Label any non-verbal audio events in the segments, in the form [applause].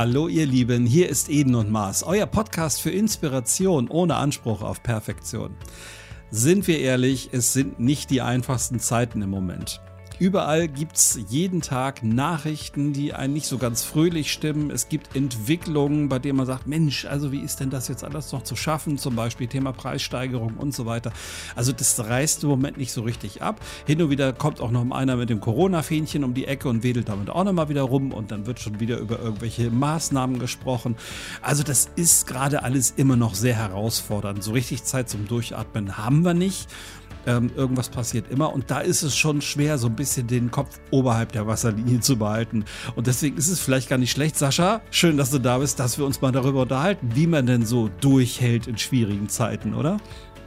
Hallo ihr Lieben, hier ist Eden und Mars, euer Podcast für Inspiration ohne Anspruch auf Perfektion. Sind wir ehrlich, es sind nicht die einfachsten Zeiten im Moment. Überall gibt es jeden Tag Nachrichten, die einen nicht so ganz fröhlich stimmen. Es gibt Entwicklungen, bei denen man sagt, Mensch, also wie ist denn das jetzt alles noch zu schaffen? Zum Beispiel Thema Preissteigerung und so weiter. Also das reißt im Moment nicht so richtig ab. Hin und wieder kommt auch noch einer mit dem Corona-Fähnchen um die Ecke und wedelt damit auch nochmal wieder rum und dann wird schon wieder über irgendwelche Maßnahmen gesprochen. Also das ist gerade alles immer noch sehr herausfordernd. So richtig Zeit zum Durchatmen haben wir nicht. Ähm, irgendwas passiert immer und da ist es schon schwer, so ein bisschen den Kopf oberhalb der Wasserlinie zu behalten. Und deswegen ist es vielleicht gar nicht schlecht, Sascha, schön, dass du da bist, dass wir uns mal darüber unterhalten, wie man denn so durchhält in schwierigen Zeiten, oder?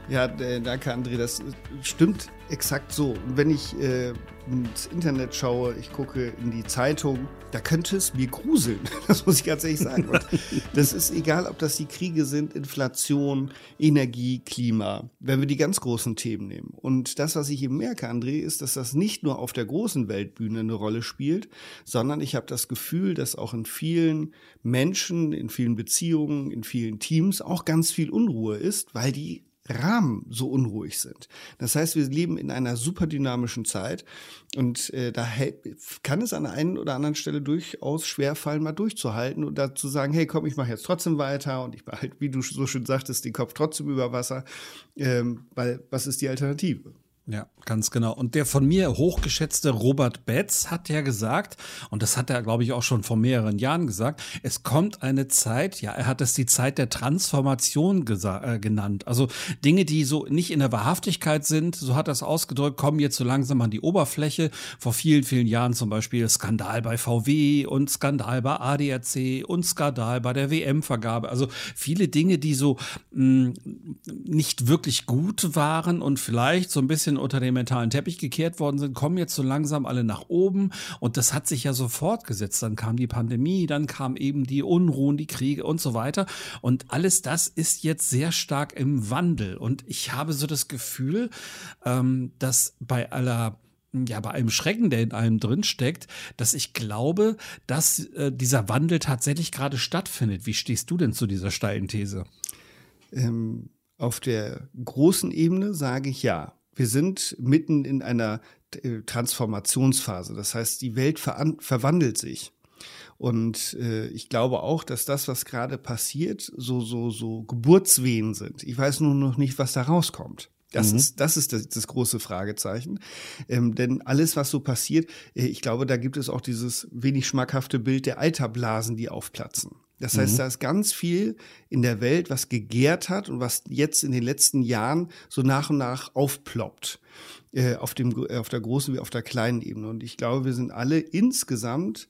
Ja, danke, André. Das stimmt exakt so. Wenn ich äh, ins Internet schaue, ich gucke in die Zeitung, da könnte es mir gruseln. [laughs] Das muss ich ganz ehrlich sagen. Und das ist egal, ob das die Kriege sind, Inflation, Energie, Klima, wenn wir die ganz großen Themen nehmen. Und das, was ich eben merke, André, ist, dass das nicht nur auf der großen Weltbühne eine Rolle spielt, sondern ich habe das Gefühl, dass auch in vielen Menschen, in vielen Beziehungen, in vielen Teams auch ganz viel Unruhe ist, weil die Rahmen so unruhig sind. Das heißt, wir leben in einer super dynamischen Zeit und äh, da kann es an der einen oder anderen Stelle durchaus schwerfallen, mal durchzuhalten und dazu sagen, hey, komm, ich mache jetzt trotzdem weiter und ich behalte, wie du so schön sagtest, den Kopf trotzdem über Wasser, ähm, weil was ist die Alternative? Ja, ganz genau. Und der von mir hochgeschätzte Robert Betz hat ja gesagt, und das hat er, glaube ich, auch schon vor mehreren Jahren gesagt, es kommt eine Zeit, ja, er hat es die Zeit der Transformation äh, genannt. Also Dinge, die so nicht in der Wahrhaftigkeit sind, so hat er es ausgedrückt, kommen jetzt so langsam an die Oberfläche. Vor vielen, vielen Jahren zum Beispiel Skandal bei VW und Skandal bei ADAC und Skandal bei der WM-Vergabe. Also viele Dinge, die so mh, mm, nicht wirklich gut waren und vielleicht so ein bisschen bisschen unter den mentalen Teppich gekehrt worden sind, kommen jetzt so langsam alle nach oben. Und das hat sich ja so fortgesetzt. Dann kam die Pandemie, dann kam eben die Unruhen, die Kriege und so weiter. Und alles das ist jetzt sehr stark im Wandel. Und ich habe so das Gefühl, ähm, dass bei aller ja, bei einem Schrecken, der in einem drin steckt, dass ich glaube, dass äh, dieser Wandel tatsächlich gerade stattfindet. Wie stehst du denn zu dieser steilen These? Ähm, auf der großen Ebene sage ich ja wir sind mitten in einer äh, Transformationsphase. Das heißt, die Welt ver verwandelt sich. Und äh, ich glaube auch, dass das, was gerade passiert, so, so, so Geburtswehen sind. Ich weiß nur noch nicht, was da rauskommt. Das mhm. ist, das ist das, das große Fragezeichen. Ähm, denn alles, was so passiert, äh, ich glaube, da gibt es auch dieses wenig schmackhafte Bild der Eiterblasen, die aufplatzen. Das heißt, mhm. da ist ganz viel in der Welt, was gegärt hat und was jetzt in den letzten Jahren so nach und nach aufploppt. Äh, auf, dem, äh, auf der großen wie auf der kleinen Ebene. Und ich glaube, wir sind alle insgesamt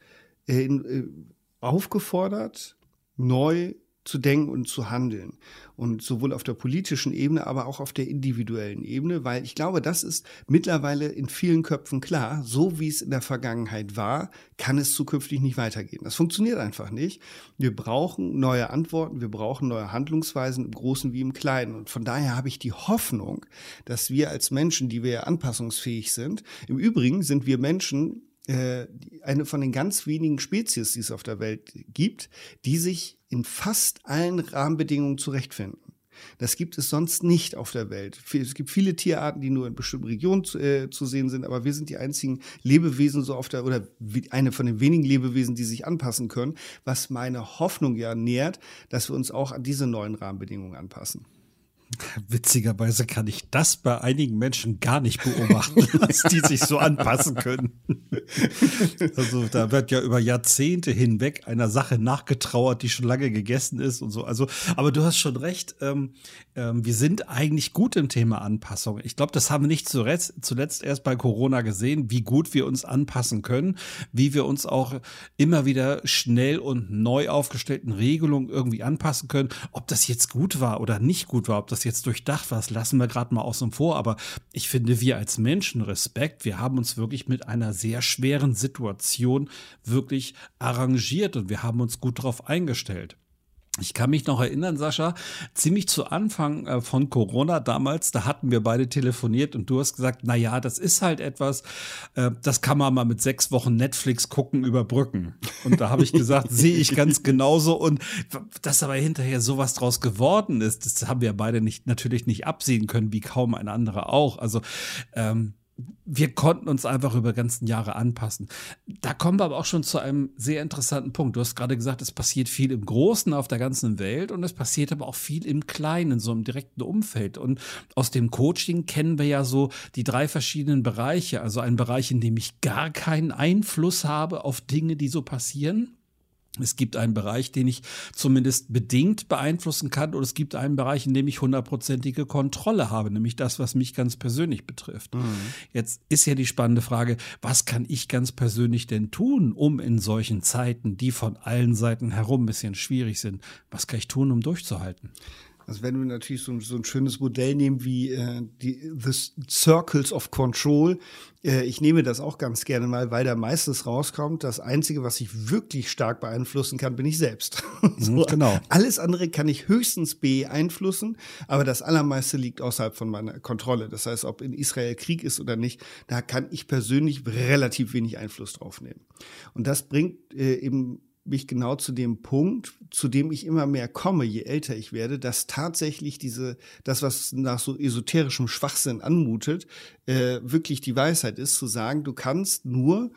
äh, in, äh, aufgefordert, neu zu denken und zu handeln. Und sowohl auf der politischen Ebene, aber auch auf der individuellen Ebene, weil ich glaube, das ist mittlerweile in vielen Köpfen klar. So wie es in der Vergangenheit war, kann es zukünftig nicht weitergehen. Das funktioniert einfach nicht. Wir brauchen neue Antworten, wir brauchen neue Handlungsweisen im Großen wie im Kleinen. Und von daher habe ich die Hoffnung, dass wir als Menschen, die wir anpassungsfähig sind, im Übrigen sind wir Menschen, äh, eine von den ganz wenigen Spezies, die es auf der Welt gibt, die sich in fast allen Rahmenbedingungen zurechtfinden. Das gibt es sonst nicht auf der Welt. Es gibt viele Tierarten, die nur in bestimmten Regionen zu, äh, zu, sehen sind, aber wir sind die einzigen Lebewesen so auf der oder eine von den wenigen Lebewesen, die sich anpassen können, was meine Hoffnung ja nährt, dass wir uns auch an diese neuen Rahmenbedingungen anpassen. Witzigerweise kann ich das bei einigen Menschen gar nicht beobachten, [laughs] dass die sich so anpassen können. Also da wird ja über Jahrzehnte hinweg einer Sache nachgetrauert, die schon lange gegessen ist und so. Also, aber du hast schon recht. Ähm, ähm, wir sind eigentlich gut im Thema Anpassung. Ich glaube, das haben wir nicht zuletzt, zuletzt erst bei Corona gesehen, wie gut wir uns anpassen können, wie wir uns auch immer wieder schnell und neu aufgestellten Regelungen irgendwie anpassen können. Ob das jetzt gut war oder nicht gut war, ob das jetzt durchdacht war, das lassen wir gerade mal außen vor. Aber ich finde, wir als Menschen Respekt, wir haben uns wirklich mit einer sehr schweren Situation wirklich arrangiert und wir haben uns gut darauf eingestellt. Ich kann mich noch erinnern, Sascha, ziemlich zu Anfang äh, von Corona damals, da hatten wir beide telefoniert und du hast gesagt, na ja, das ist halt etwas, äh, das kann man mal mit sechs Wochen Netflix gucken überbrücken. Und da habe ich gesagt, [laughs] sehe ich ganz genauso und dass aber hinterher sowas draus geworden ist, das haben wir beide nicht natürlich nicht absehen können, wie kaum ein anderer auch. Also ähm, wir konnten uns einfach über ganzen Jahre anpassen. Da kommen wir aber auch schon zu einem sehr interessanten Punkt. Du hast gerade gesagt, es passiert viel im Großen auf der ganzen Welt und es passiert aber auch viel im Kleinen, so im direkten Umfeld. Und aus dem Coaching kennen wir ja so die drei verschiedenen Bereiche. Also ein Bereich, in dem ich gar keinen Einfluss habe auf Dinge, die so passieren. Es gibt einen Bereich, den ich zumindest bedingt beeinflussen kann, und es gibt einen Bereich, in dem ich hundertprozentige Kontrolle habe, nämlich das, was mich ganz persönlich betrifft. Mhm. Jetzt ist ja die spannende Frage, was kann ich ganz persönlich denn tun, um in solchen Zeiten, die von allen Seiten herum ein bisschen schwierig sind, was kann ich tun, um durchzuhalten? Also wenn wir natürlich so, so ein schönes Modell nehmen wie äh, die The Circles of Control, äh, ich nehme das auch ganz gerne mal, weil da meistens rauskommt, das Einzige, was ich wirklich stark beeinflussen kann, bin ich selbst. [laughs] so, mhm, genau. Alles andere kann ich höchstens beeinflussen, aber das Allermeiste liegt außerhalb von meiner Kontrolle. Das heißt, ob in Israel Krieg ist oder nicht, da kann ich persönlich relativ wenig Einfluss drauf nehmen. Und das bringt äh, eben mich genau zu dem Punkt, zu dem ich immer mehr komme, je älter ich werde, dass tatsächlich diese, das, was nach so esoterischem Schwachsinn anmutet, äh, wirklich die Weisheit ist, zu sagen, du kannst nur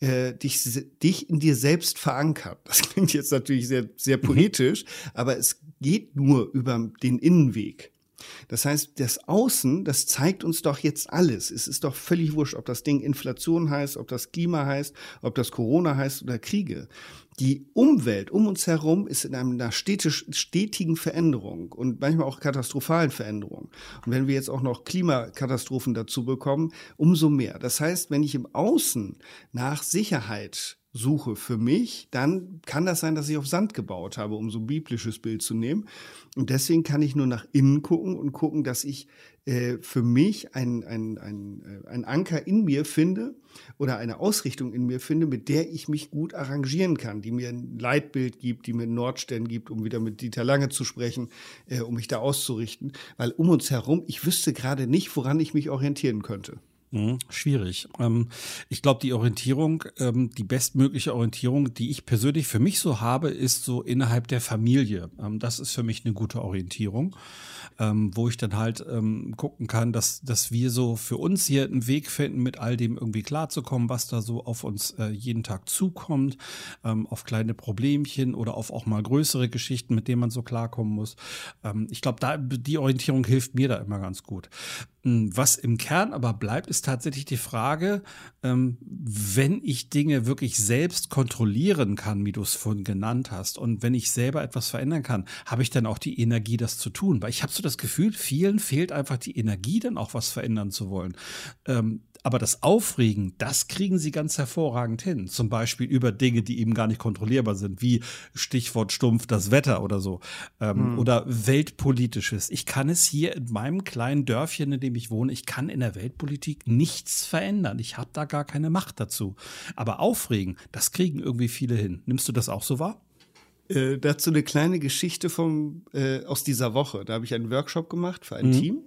äh, dich, dich in dir selbst verankern. Das [laughs] klingt jetzt natürlich sehr, sehr mhm. poetisch, aber es geht nur über den Innenweg. Das heißt, das Außen, das zeigt uns doch jetzt alles. Es ist doch völlig wurscht, ob das Ding Inflation heißt, ob das Klima heißt, ob das Corona heißt oder Kriege die Umwelt um uns herum ist in einer stetisch, stetigen Veränderung und manchmal auch katastrophalen Veränderung. Und wenn wir jetzt auch noch Klimakatastrophen dazu bekommen, umso mehr. Das heißt, wenn ich im Außen nach Sicherheit suche für mich, dann kann das sein, dass ich auf Sand gebaut habe, um so ein biblisches Bild zu nehmen. Und deswegen kann ich nur nach innen gucken und gucken, dass ich äh, für mich ein, ein, ein, äh, ein Anker in mir finde oder eine Ausrichtung in mir finde, mit der ich mich gut arrangieren kann, die mir ein Leitbild gibt, die mir einen Nordstern gibt, um wieder mit Dieter Lange zu sprechen, äh, um mich da auszurichten. Weil um uns herum, ich wüsste gerade nicht, woran ich mich orientieren könnte. Mhm, schwierig. Ähm, ich glaube, die Orientierung, ähm, die bestmögliche Orientierung, die ich persönlich für mich so habe, ist so innerhalb der Familie. Ähm, das ist für mich eine gute Orientierung, ähm, wo ich dann halt ähm, gucken kann, dass, dass wir so für uns hier einen Weg finden, mit all dem irgendwie klarzukommen, was da so auf uns äh, jeden Tag zukommt, ähm, auf kleine Problemchen oder auf auch mal größere Geschichten, mit denen man so klarkommen muss. ich glaube, da die Orientierung hilft mir da immer ganz gut. Hm, was im Kern aber bleibt, ist tatsächlich die Frage, ähm, wenn ich Dinge wirklich selbst kontrollieren kann, wie du es vorhin genannt hast, und wenn ich selber etwas verändern kann, habe ich dann auch die Energie, das zu tun? Weil ich habe so das Gefühl, vielen fehlt einfach die Energie, dann auch was verändern zu wollen. Ähm, aber das Aufregen, das kriegen sie ganz hervorragend hin. Zum Beispiel über Dinge, die eben gar nicht kontrollierbar sind, wie Stichwort stumpf das Wetter oder so. Ähm, hm. Oder weltpolitisches. Ich kann es hier in meinem kleinen Dörfchen, in dem ich wohne, ich kann in der Weltpolitik nichts verändern. Ich habe da gar keine Macht dazu. Aber aufregen, das kriegen irgendwie viele hin. Nimmst du das auch so wahr? Äh, dazu eine kleine Geschichte vom, äh, aus dieser Woche. Da habe ich einen Workshop gemacht für ein mhm. Team.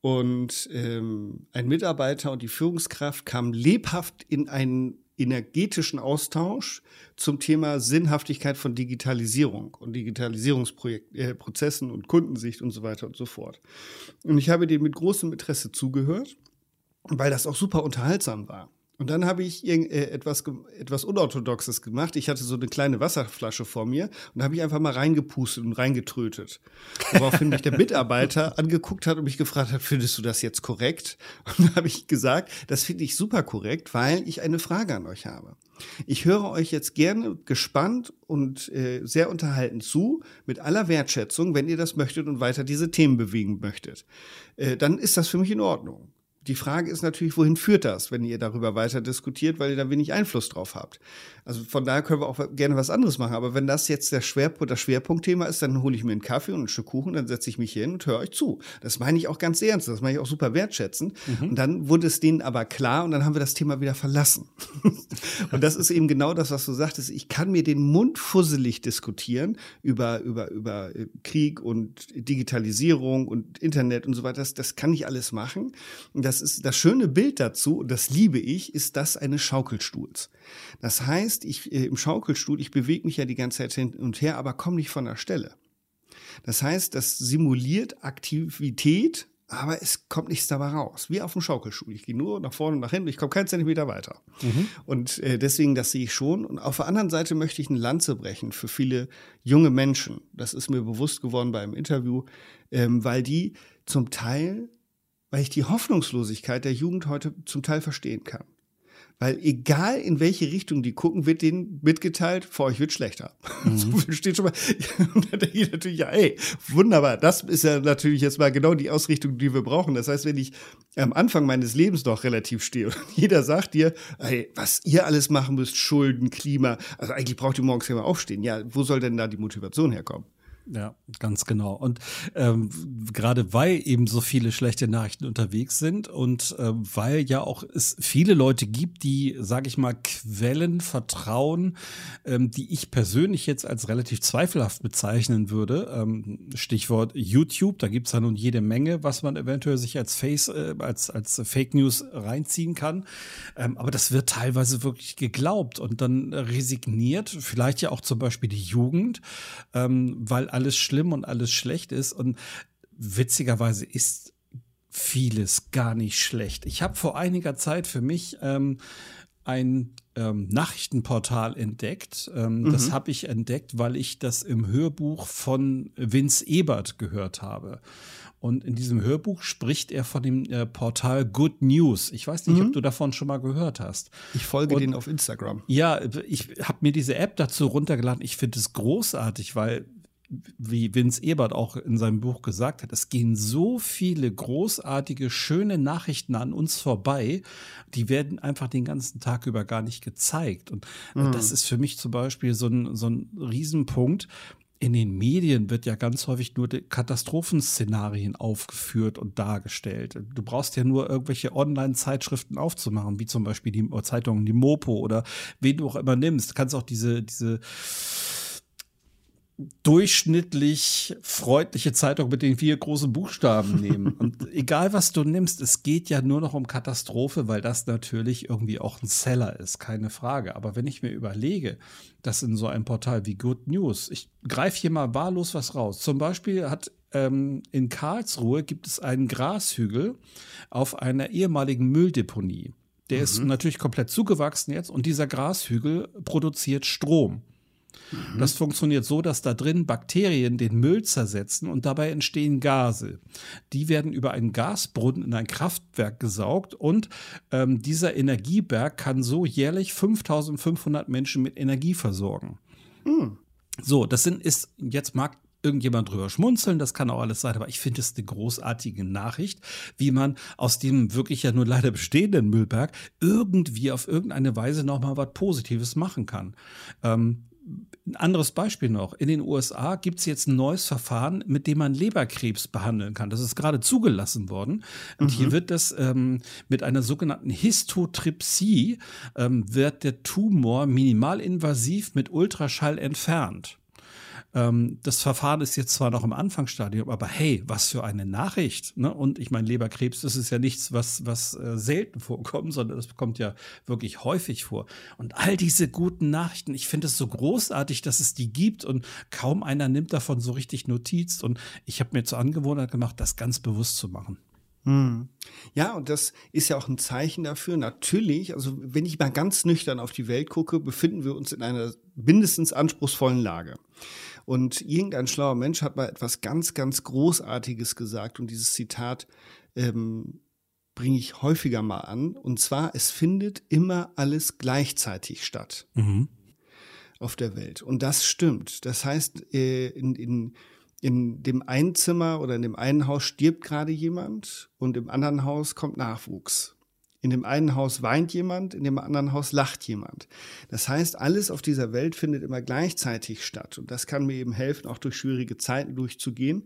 Und ähm, ein Mitarbeiter und die Führungskraft kamen lebhaft in einen energetischen Austausch zum Thema Sinnhaftigkeit von Digitalisierung und Digitalisierungsprozessen äh, und Kundensicht und so weiter und so fort. Und ich habe dem mit großem Interesse zugehört, weil das auch super unterhaltsam war. Und dann habe ich äh, etwas, etwas Unorthodoxes gemacht. Ich hatte so eine kleine Wasserflasche vor mir und habe ich einfach mal reingepustet und reingetrötet. Woraufhin mich der Mitarbeiter [laughs] angeguckt hat und mich gefragt hat, findest du das jetzt korrekt? Und dann habe ich gesagt, das finde ich super korrekt, weil ich eine Frage an euch habe. Ich höre euch jetzt gerne gespannt und äh, sehr unterhalten zu, mit aller Wertschätzung, wenn ihr das möchtet und weiter diese Themen bewegen möchtet. Äh, dann ist das für mich in Ordnung die Frage ist natürlich, wohin führt das, wenn ihr darüber weiter diskutiert, weil ihr da wenig Einfluss drauf habt. Also von daher können wir auch gerne was anderes machen. Aber wenn das jetzt der Schwerpunkt, das Schwerpunktthema ist, dann hole ich mir einen Kaffee und ein Stück Kuchen, dann setze ich mich hin und höre euch zu. Das meine ich auch ganz ernst, das meine ich auch super wertschätzend. Mhm. Und dann wurde es denen aber klar und dann haben wir das Thema wieder verlassen. [laughs] und das ist eben genau das, was du sagtest. Ich kann mir den Mund fusselig diskutieren über, über, über äh, Krieg und Digitalisierung und Internet und so weiter. Das, das kann ich alles machen. Und das ist das schöne Bild dazu, und das liebe ich, ist das eines Schaukelstuhls. Das heißt, ich äh, im Schaukelstuhl, ich bewege mich ja die ganze Zeit hin und her, aber komme nicht von der Stelle. Das heißt, das simuliert Aktivität, aber es kommt nichts dabei raus. Wie auf dem Schaukelstuhl. Ich gehe nur nach vorne und nach hinten, ich komme keinen Zentimeter weiter. Mhm. Und äh, deswegen, das sehe ich schon. Und auf der anderen Seite möchte ich eine Lanze brechen für viele junge Menschen. Das ist mir bewusst geworden beim Interview, ähm, weil die zum Teil, weil ich die Hoffnungslosigkeit der Jugend heute zum Teil verstehen kann. Weil egal in welche Richtung die gucken, wird denen mitgeteilt, vor euch wird schlechter. [laughs] Mhm. So steht schon mal. [laughs] Und dann denke ich natürlich, ja, ey, wunderbar. Das ist ja natürlich jetzt mal genau die Ausrichtung, die wir brauchen. Das heißt, wenn ich am Anfang meines Lebens noch relativ stehe und [laughs] jeder sagt dir, ey, was ihr alles machen müsst, Schulden, Klima, also eigentlich braucht ihr morgens immer aufstehen. Ja, wo soll denn da die Motivation herkommen? Ja, ganz genau. Und ähm, gerade weil eben so viele schlechte Nachrichten unterwegs sind und äh, weil ja auch es viele Leute gibt, die, sage ich mal, Quellen vertrauen, ähm, die ich persönlich jetzt als relativ zweifelhaft bezeichnen würde. Ähm, Stichwort YouTube, da gibt's ja nun jede Menge, was man eventuell sich als Face, äh, als, als Fake News reinziehen kann. Ähm, aber das wird teilweise wirklich geglaubt und dann resigniert, vielleicht ja auch zum Beispiel die Jugend, ähm, weil alles schlimm und alles schlecht ist. Und witzigerweise ist vieles gar nicht schlecht. Ich habe vor einiger Zeit für mich ähm, ein ähm, Nachrichtenportal entdeckt. Ähm, mhm. Das habe ich entdeckt, weil ich das im Hörbuch von Vince Ebert gehört habe. Und in diesem Hörbuch spricht er von dem äh, Portal Good News. Ich weiß nicht, mhm. ob du davon schon mal gehört hast. Ich folge und, den auf Instagram. Ja, ich habe mir diese App dazu runtergeladen. Ich finde es großartig, weil wie Vince Ebert auch in seinem Buch gesagt hat, es gehen so viele großartige, schöne Nachrichten an uns vorbei, die werden einfach den ganzen Tag über gar nicht gezeigt. Und mhm. das ist für mich zum Beispiel so ein, so ein Riesenpunkt. In den Medien wird ja ganz häufig nur Katastrophenszenarien aufgeführt und dargestellt. Du brauchst ja nur irgendwelche Online-Zeitschriften aufzumachen, wie zum Beispiel die Zeitungen, die Mopo oder wen du auch immer nimmst. Du kannst auch diese, diese durchschnittlich freundliche Zeitung mit den vier großen Buchstaben [laughs] nehmen. Und egal was du nimmst, es geht ja nur noch um Katastrophe, weil das natürlich irgendwie auch ein Seller ist, keine Frage. Aber wenn ich mir überlege, dass in so einem Portal wie Good News, ich greife hier mal wahllos was raus. Zum Beispiel hat ähm, in Karlsruhe gibt es einen Grashügel auf einer ehemaligen Mülldeponie. Der mhm. ist natürlich komplett zugewachsen jetzt und dieser Grashügel produziert Strom. Mhm. Das funktioniert so, dass da drin Bakterien den Müll zersetzen und dabei entstehen Gase. Die werden über einen Gasbrunnen in ein Kraftwerk gesaugt und ähm, dieser Energieberg kann so jährlich 5500 Menschen mit Energie versorgen. Mhm. So, das sind, ist, jetzt mag irgendjemand drüber schmunzeln, das kann auch alles sein, aber ich finde es eine großartige Nachricht, wie man aus dem wirklich ja nur leider bestehenden Müllberg irgendwie auf irgendeine Weise nochmal was Positives machen kann. Ähm, ein anderes Beispiel noch. In den USA gibt es jetzt ein neues Verfahren, mit dem man Leberkrebs behandeln kann. Das ist gerade zugelassen worden. Und mhm. hier wird das ähm, mit einer sogenannten Histotripsie, ähm, wird der Tumor minimalinvasiv mit Ultraschall entfernt. Ähm, das Verfahren ist jetzt zwar noch im Anfangsstadium, aber hey, was für eine Nachricht. Ne? Und ich meine, Leberkrebs, das ist ja nichts, was, was äh, selten vorkommt, sondern das kommt ja wirklich häufig vor. Und all diese guten Nachrichten, ich finde es so großartig, dass es die gibt und kaum einer nimmt davon so richtig Notiz. Und ich habe mir zur Angewohnheit gemacht, das ganz bewusst zu machen. Hm. Ja, und das ist ja auch ein Zeichen dafür. Natürlich, also wenn ich mal ganz nüchtern auf die Welt gucke, befinden wir uns in einer mindestens anspruchsvollen Lage. Und irgendein schlauer Mensch hat mal etwas ganz, ganz Großartiges gesagt und dieses Zitat ähm, bringe ich häufiger mal an. Und zwar, es findet immer alles gleichzeitig statt mhm. auf der Welt. Und das stimmt. Das heißt, äh, in, in in dem einen Zimmer oder in dem einen Haus stirbt gerade jemand und im anderen Haus kommt Nachwuchs. In dem einen Haus weint jemand, in dem anderen Haus lacht jemand. Das heißt, alles auf dieser Welt findet immer gleichzeitig statt. Und das kann mir eben helfen, auch durch schwierige Zeiten durchzugehen,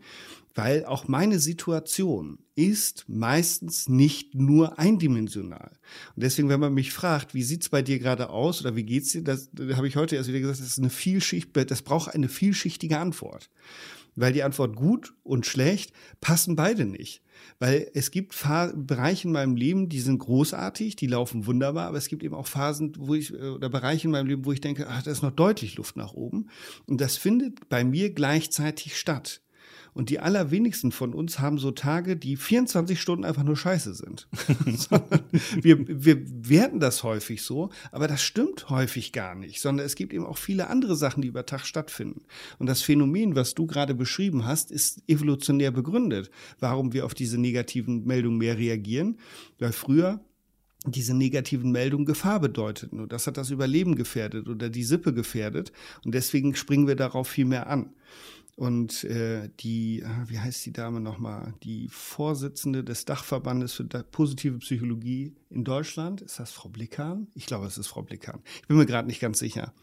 weil auch meine Situation ist meistens nicht nur eindimensional. Und deswegen, wenn man mich fragt, wie sieht's bei dir gerade aus oder wie geht's dir, das, das habe ich heute erst wieder gesagt, das ist eine Vielschicht, das braucht eine vielschichtige Antwort weil die Antwort gut und schlecht passen beide nicht. Weil es gibt Bereiche in meinem Leben, die sind großartig, die laufen wunderbar, aber es gibt eben auch Phasen, wo ich, äh, oder Bereiche in meinem Leben, wo ich denke, ach, da ist noch deutlich Luft nach oben. Und das findet bei mir gleichzeitig statt. Und die allerwenigsten von uns haben so Tage, die 24 Stunden einfach nur scheiße sind. [laughs] wir, wir werten das häufig so, aber das stimmt häufig gar nicht, sondern es gibt eben auch viele andere Sachen, die über Tag stattfinden. Und das Phänomen, was du gerade beschrieben hast, ist evolutionär begründet, warum wir auf diese negativen Meldungen mehr reagieren. Weil früher diese negativen Meldungen Gefahr bedeuteten. Und das hat das Überleben gefährdet oder die Sippe gefährdet. Und deswegen springen wir darauf viel mehr an. Und äh, die, ah, wie heißt die Dame nochmal? Die Vorsitzende des Dachverbandes für positive Psychologie in Deutschland. Ist das Frau Blickhahn? Ich glaube, es ist Frau Blickhahn. Ich bin mir gerade nicht ganz sicher.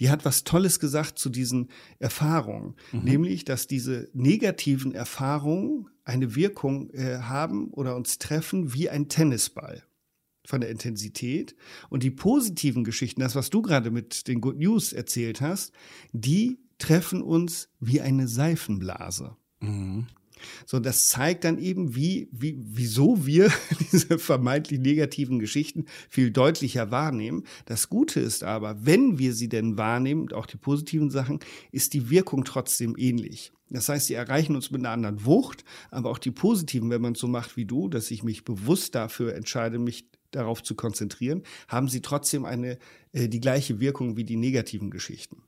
Die hat was Tolles gesagt zu diesen Erfahrungen. Mhm. Nämlich, dass diese negativen Erfahrungen eine Wirkung äh, haben oder uns treffen wie ein Tennisball von der Intensität. Und die positiven Geschichten, das, was du gerade mit den Good News erzählt hast, die treffen uns wie eine Seifenblase. Mhm. So, das zeigt dann eben, wie, wie, wieso wir [laughs] diese vermeintlich negativen Geschichten viel deutlicher wahrnehmen. Das Gute ist aber, wenn wir sie denn wahrnehmen, auch die positiven Sachen, ist die Wirkung trotzdem ähnlich. Das heißt, sie erreichen uns mit einer anderen Wucht, aber auch die positiven, wenn man es so macht wie du, dass ich mich bewusst dafür entscheide, mich darauf zu konzentrieren, haben sie trotzdem eine, äh, die gleiche Wirkung wie die negativen Geschichten.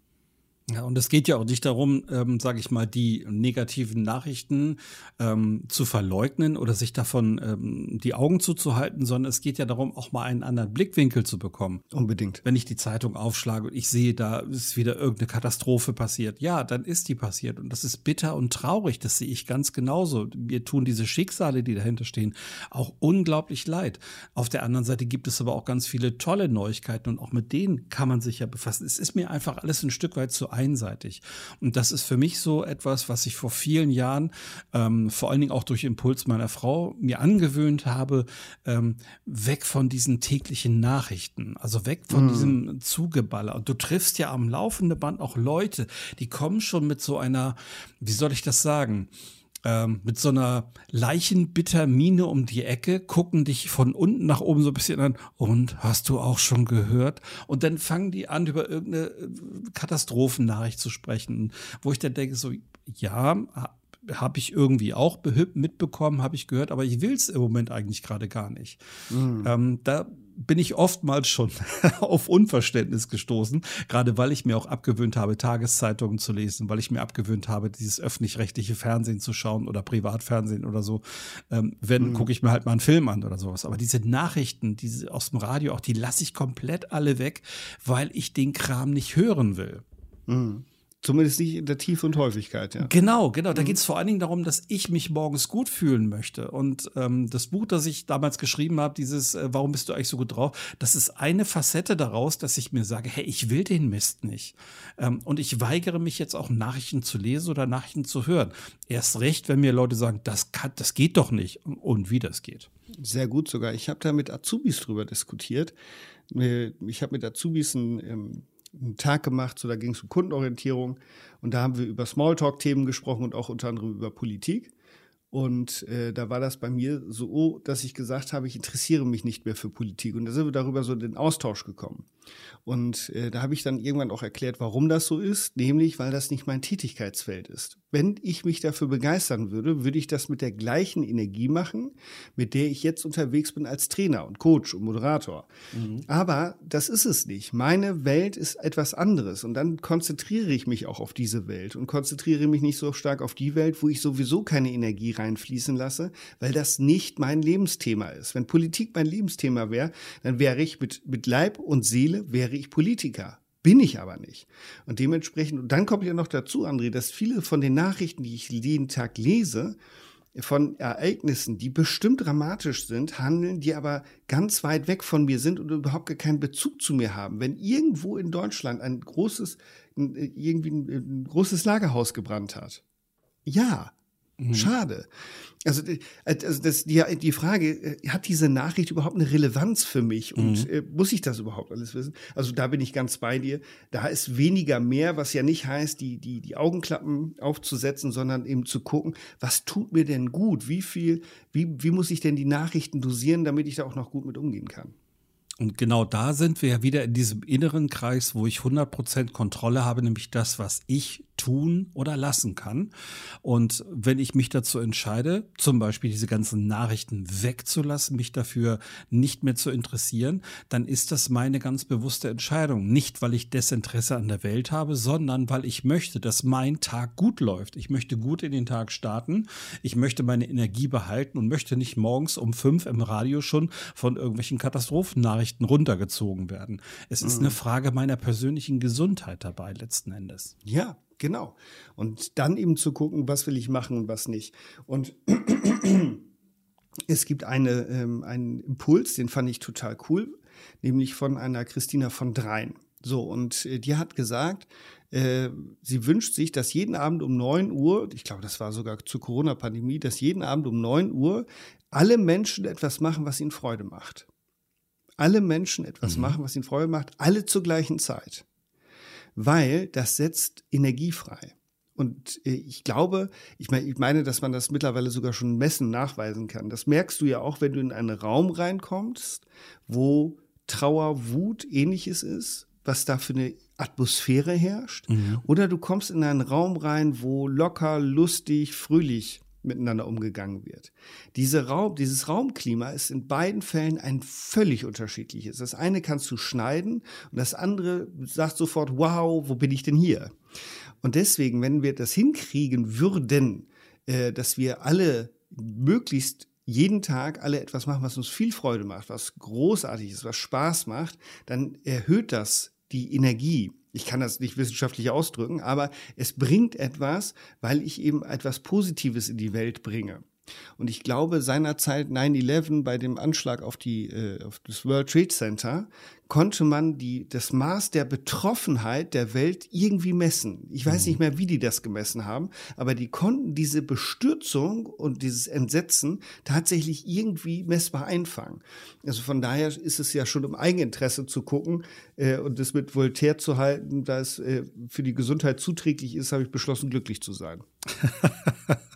Ja, und es geht ja auch nicht darum, ähm, sage ich mal, die negativen Nachrichten ähm, zu verleugnen oder sich davon ähm, die Augen zuzuhalten, sondern es geht ja darum, auch mal einen anderen Blickwinkel zu bekommen. Unbedingt. Wenn ich die Zeitung aufschlage und ich sehe, da ist wieder irgendeine Katastrophe passiert, ja, dann ist die passiert und das ist bitter und traurig. Das sehe ich ganz genauso. Mir tun diese Schicksale, die dahinter stehen, auch unglaublich leid. Auf der anderen Seite gibt es aber auch ganz viele tolle Neuigkeiten und auch mit denen kann man sich ja befassen. Es ist mir einfach alles ein Stück weit zu einseitig. Und das ist für mich so etwas, was ich vor vielen Jahren, ähm, vor allen Dingen auch durch Impuls meiner Frau, mir angewöhnt habe, ähm, weg von diesen täglichen Nachrichten, also weg von mhm. diesem Zugeballer. Und du triffst ja am laufenden Band auch Leute, die kommen schon mit so einer, wie soll ich das sagen? Ähm, mit so einer Leichenbittermine um die Ecke, gucken dich von unten nach oben so ein bisschen an. Und hast du auch schon gehört? Und dann fangen die an, über irgendeine äh, Katastrophennachricht zu sprechen, wo ich dann denke, so, ja, habe ich irgendwie auch mitbekommen, habe ich gehört, aber ich will es im Moment eigentlich gerade gar nicht. Mhm. Ähm, da bin ich oftmals schon [laughs] auf Unverständnis gestoßen, gerade weil ich mir auch abgewöhnt habe, Tageszeitungen zu lesen, weil ich mir abgewöhnt habe, dieses öffentlich-rechtliche Fernsehen zu schauen oder Privatfernsehen oder so. Ähm, wenn, mhm. gucke ich mir halt mal einen Film an oder sowas. Aber diese Nachrichten, diese aus dem Radio, auch die lasse ich komplett alle weg, weil ich den Kram nicht hören will. Mhm. Zumindest nicht in der Tiefe und Häufigkeit, ja. Genau, genau. Da mhm. geht es vor allen Dingen darum, dass ich mich morgens gut fühlen möchte. Und ähm, das Buch, das ich damals geschrieben habe, dieses äh, Warum bist du eigentlich so gut drauf, das ist eine Facette daraus, dass ich mir sage, hey, ich will den Mist nicht. Ähm, und ich weigere mich jetzt auch Nachrichten zu lesen oder Nachrichten zu hören. Erst recht, wenn mir Leute sagen, das, kann, das geht doch nicht und wie das geht. Sehr gut sogar. Ich habe da mit Azubis drüber diskutiert. Ich habe mit Azubis ein ähm, einen Tag gemacht, so da ging es um Kundenorientierung und da haben wir über Smalltalk-Themen gesprochen und auch unter anderem über Politik. Und äh, da war das bei mir so, dass ich gesagt habe, ich interessiere mich nicht mehr für Politik. Und da sind wir darüber so in den Austausch gekommen. Und äh, da habe ich dann irgendwann auch erklärt, warum das so ist, nämlich weil das nicht mein Tätigkeitsfeld ist. Wenn ich mich dafür begeistern würde, würde ich das mit der gleichen Energie machen, mit der ich jetzt unterwegs bin als Trainer und Coach und Moderator. Mhm. Aber das ist es nicht. Meine Welt ist etwas anderes und dann konzentriere ich mich auch auf diese Welt und konzentriere mich nicht so stark auf die Welt, wo ich sowieso keine Energie reinfließen lasse, weil das nicht mein Lebensthema ist. Wenn Politik mein Lebensthema wäre, dann wäre ich mit, mit Leib und Seele wäre ich Politiker. Bin ich aber nicht. Und dementsprechend, und dann kommt ja noch dazu, André, dass viele von den Nachrichten, die ich jeden Tag lese, von Ereignissen, die bestimmt dramatisch sind, handeln, die aber ganz weit weg von mir sind und überhaupt gar keinen Bezug zu mir haben. Wenn irgendwo in Deutschland ein großes, irgendwie ein, großes Lagerhaus gebrannt hat, ja, Mhm. Schade. Also, äh, also das, die, die Frage, äh, hat diese Nachricht überhaupt eine Relevanz für mich und mhm. äh, muss ich das überhaupt alles wissen? Also da bin ich ganz bei dir. Da ist weniger mehr, was ja nicht heißt, die, die, die Augenklappen aufzusetzen, sondern eben zu gucken, was tut mir denn gut? Wie viel, wie, wie muss ich denn die Nachrichten dosieren, damit ich da auch noch gut mit umgehen kann? Und genau da sind wir ja wieder in diesem inneren Kreis, wo ich 100% Kontrolle habe, nämlich das, was ich tun oder lassen kann. Und wenn ich mich dazu entscheide, zum Beispiel diese ganzen Nachrichten wegzulassen, mich dafür nicht mehr zu interessieren, dann ist das meine ganz bewusste Entscheidung. Nicht, weil ich Desinteresse an der Welt habe, sondern weil ich möchte, dass mein Tag gut läuft. Ich möchte gut in den Tag starten. Ich möchte meine Energie behalten und möchte nicht morgens um fünf im Radio schon von irgendwelchen Katastrophennachrichten runtergezogen werden. Es ist mhm. eine Frage meiner persönlichen Gesundheit dabei letzten Endes. Ja, Genau. Und dann eben zu gucken, was will ich machen und was nicht. Und es gibt eine, ähm, einen Impuls, den fand ich total cool, nämlich von einer Christina von Dreien. So, und äh, die hat gesagt, äh, sie wünscht sich, dass jeden Abend um 9 Uhr, ich glaube, das war sogar zur Corona-Pandemie, dass jeden Abend um 9 Uhr alle Menschen etwas machen, was ihnen Freude macht. Alle Menschen etwas mhm. machen, was ihnen Freude macht, alle zur gleichen Zeit weil das setzt Energie frei. Und äh, ich glaube, ich meine, ich meine, dass man das mittlerweile sogar schon messen, nachweisen kann. Das merkst du ja auch, wenn du in einen Raum reinkommst, wo Trauer, Wut, ähnliches ist, was da für eine Atmosphäre herrscht. Mhm. Oder du kommst in einen Raum rein, wo locker, lustig, fröhlich miteinander umgegangen wird. Diese Raum, dieses Raumklima ist in beiden Fällen ein völlig unterschiedliches. Das eine kannst du schneiden und das andere sagt sofort, wow, wo bin ich denn hier? Und deswegen, wenn wir das hinkriegen würden, äh, dass wir alle möglichst jeden Tag alle etwas machen, was uns viel Freude macht, was großartig ist, was Spaß macht, dann erhöht das die Energie ich kann das nicht wissenschaftlich ausdrücken, aber es bringt etwas, weil ich eben etwas Positives in die Welt bringe. Und ich glaube, seinerzeit 9-11 bei dem Anschlag auf, die, äh, auf das World Trade Center konnte man die, das Maß der Betroffenheit der Welt irgendwie messen. Ich weiß nicht mhm. mehr, wie die das gemessen haben, aber die konnten diese Bestürzung und dieses Entsetzen tatsächlich irgendwie messbar einfangen. Also von daher ist es ja schon im Eigeninteresse zu gucken äh, und das mit Voltaire zu halten, da es äh, für die Gesundheit zuträglich ist, habe ich beschlossen, glücklich zu sein. [laughs]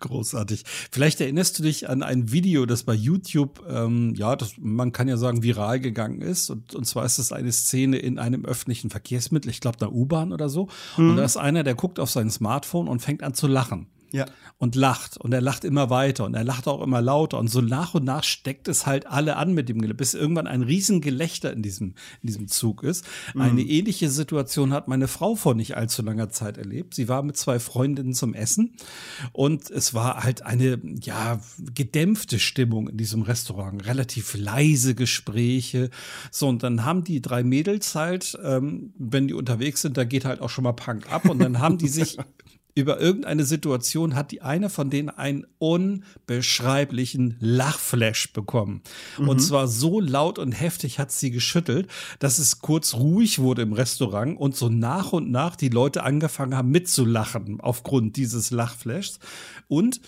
Großartig. Vielleicht erinnerst du dich an ein Video, das bei YouTube, ähm, ja, das, man kann ja sagen, viral gegangen ist. Und, und zwar ist es eine Szene in einem öffentlichen Verkehrsmittel, ich glaube, der U-Bahn oder so. Mhm. Und da ist einer, der guckt auf sein Smartphone und fängt an zu lachen ja. und lacht. Und er lacht immer weiter und er lacht auch immer lauter. Und so nach und nach steckt es halt alle an mit dem Gelächter, bis irgendwann ein Riesengelächter in diesem, in diesem Zug ist. Mhm. Eine ähnliche Situation hat meine Frau vor nicht allzu langer Zeit erlebt. Sie war mit zwei Freundinnen zum Essen und es war halt eine, ja, gedämpfte Stimmung in diesem Restaurant. Relativ leise Gespräche. So, und dann haben die drei Mädels halt, ähm, wenn die unterwegs sind, da geht halt auch schon mal Punk ab und dann haben die sich [laughs] über irgendeine Situation hat die eine von denen einen unbeschreiblichen Lachflash bekommen. Mhm. Und zwar so laut und heftig hat sie geschüttelt, dass es kurz ruhig wurde im Restaurant und so nach und nach die Leute angefangen haben mitzulachen aufgrund dieses Lachflashs. Und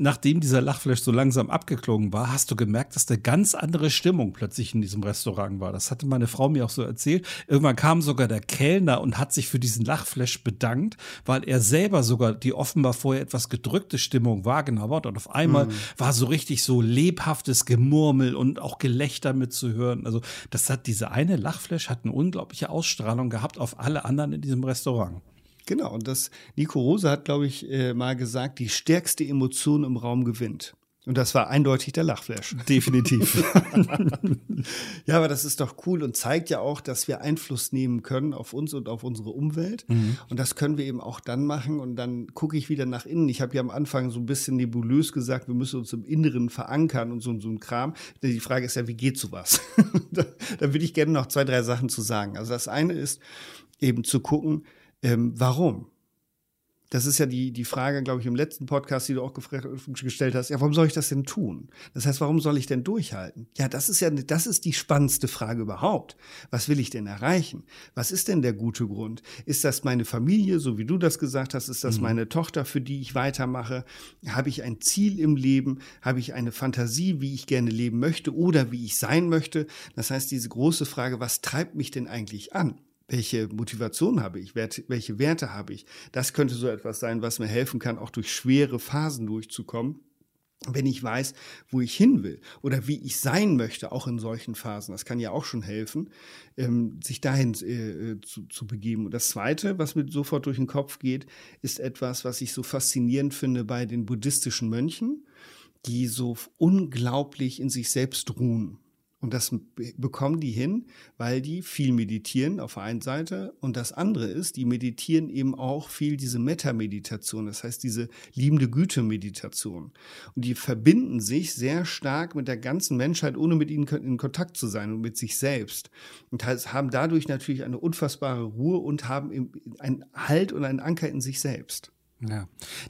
nachdem dieser Lachflash so langsam abgeklungen war, hast du gemerkt, dass eine ganz andere Stimmung plötzlich in diesem Restaurant war. Das hatte meine Frau mir auch so erzählt. Irgendwann kam sogar der Kellner und hat sich für diesen Lachflash bedankt, weil er selber sogar die offenbar vorher etwas gedrückte Stimmung wahrgenommen hat. Und auf einmal mhm. war so richtig so lebhaftes Gemurmel und auch Gelächter mitzuhören. Also das hat diese eine Lachflash hat eine unglaubliche Ausstrahlung gehabt auf alle anderen in diesem Restaurant. Genau, und das Nico Rose hat, glaube ich, äh, mal gesagt, die stärkste Emotion im Raum gewinnt. Und das war eindeutig der Lachflash. [laughs] Definitiv. [laughs] ja, aber das ist doch cool und zeigt ja auch, dass wir Einfluss nehmen können auf uns und auf unsere Umwelt. Mhm. Und das können wir eben auch dann machen. Und dann gucke ich wieder nach innen. Ich habe ja am Anfang so ein bisschen nebulös gesagt, wir müssen uns im Inneren verankern und so, so ein Kram. Die Frage ist ja, wie geht sowas? [laughs] da, da würde ich gerne noch zwei, drei Sachen zu sagen. Also das eine ist eben zu gucken, ähm, warum? Das ist ja die, die Frage, glaube ich, im letzten Podcast, die du auch gestellt hast. Ja, warum soll ich das denn tun? Das heißt, warum soll ich denn durchhalten? Ja, das ist ja, das ist die spannendste Frage überhaupt. Was will ich denn erreichen? Was ist denn der gute Grund? Ist das meine Familie, so wie du das gesagt hast? Ist das mhm. meine Tochter, für die ich weitermache? Habe ich ein Ziel im Leben? Habe ich eine Fantasie, wie ich gerne leben möchte oder wie ich sein möchte? Das heißt, diese große Frage, was treibt mich denn eigentlich an? Welche Motivation habe ich, welche Werte habe ich. Das könnte so etwas sein, was mir helfen kann, auch durch schwere Phasen durchzukommen. Wenn ich weiß, wo ich hin will oder wie ich sein möchte, auch in solchen Phasen, das kann ja auch schon helfen, ähm, sich dahin äh, äh, zu, zu begeben. Und das Zweite, was mir sofort durch den Kopf geht, ist etwas, was ich so faszinierend finde bei den buddhistischen Mönchen, die so unglaublich in sich selbst ruhen. Und das bekommen die hin, weil die viel meditieren auf der einen Seite. Und das andere ist, die meditieren eben auch viel diese Metta-Meditation, das heißt diese liebende Güte-Meditation. Und die verbinden sich sehr stark mit der ganzen Menschheit, ohne mit ihnen in Kontakt zu sein und mit sich selbst. Und haben dadurch natürlich eine unfassbare Ruhe und haben einen Halt und einen Anker in sich selbst. Ja,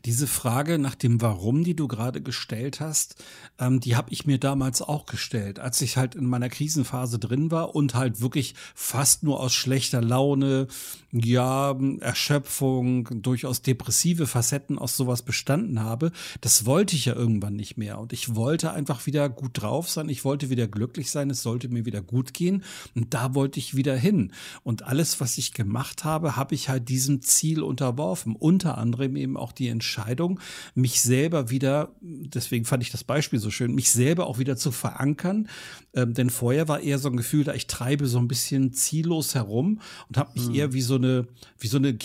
diese Frage nach dem Warum, die du gerade gestellt hast, ähm, die habe ich mir damals auch gestellt, als ich halt in meiner Krisenphase drin war und halt wirklich fast nur aus schlechter Laune, ja, Erschöpfung, durchaus depressive Facetten aus sowas bestanden habe. Das wollte ich ja irgendwann nicht mehr. Und ich wollte einfach wieder gut drauf sein, ich wollte wieder glücklich sein, es sollte mir wieder gut gehen. Und da wollte ich wieder hin. Und alles, was ich gemacht habe, habe ich halt diesem Ziel unterworfen, unter anderem eben auch die Entscheidung, mich selber wieder, deswegen fand ich das Beispiel so schön, mich selber auch wieder zu verankern. Ähm, denn vorher war eher so ein Gefühl, da ich treibe so ein bisschen ziellos herum und habe mich mhm. eher wie so eine, wie so eine,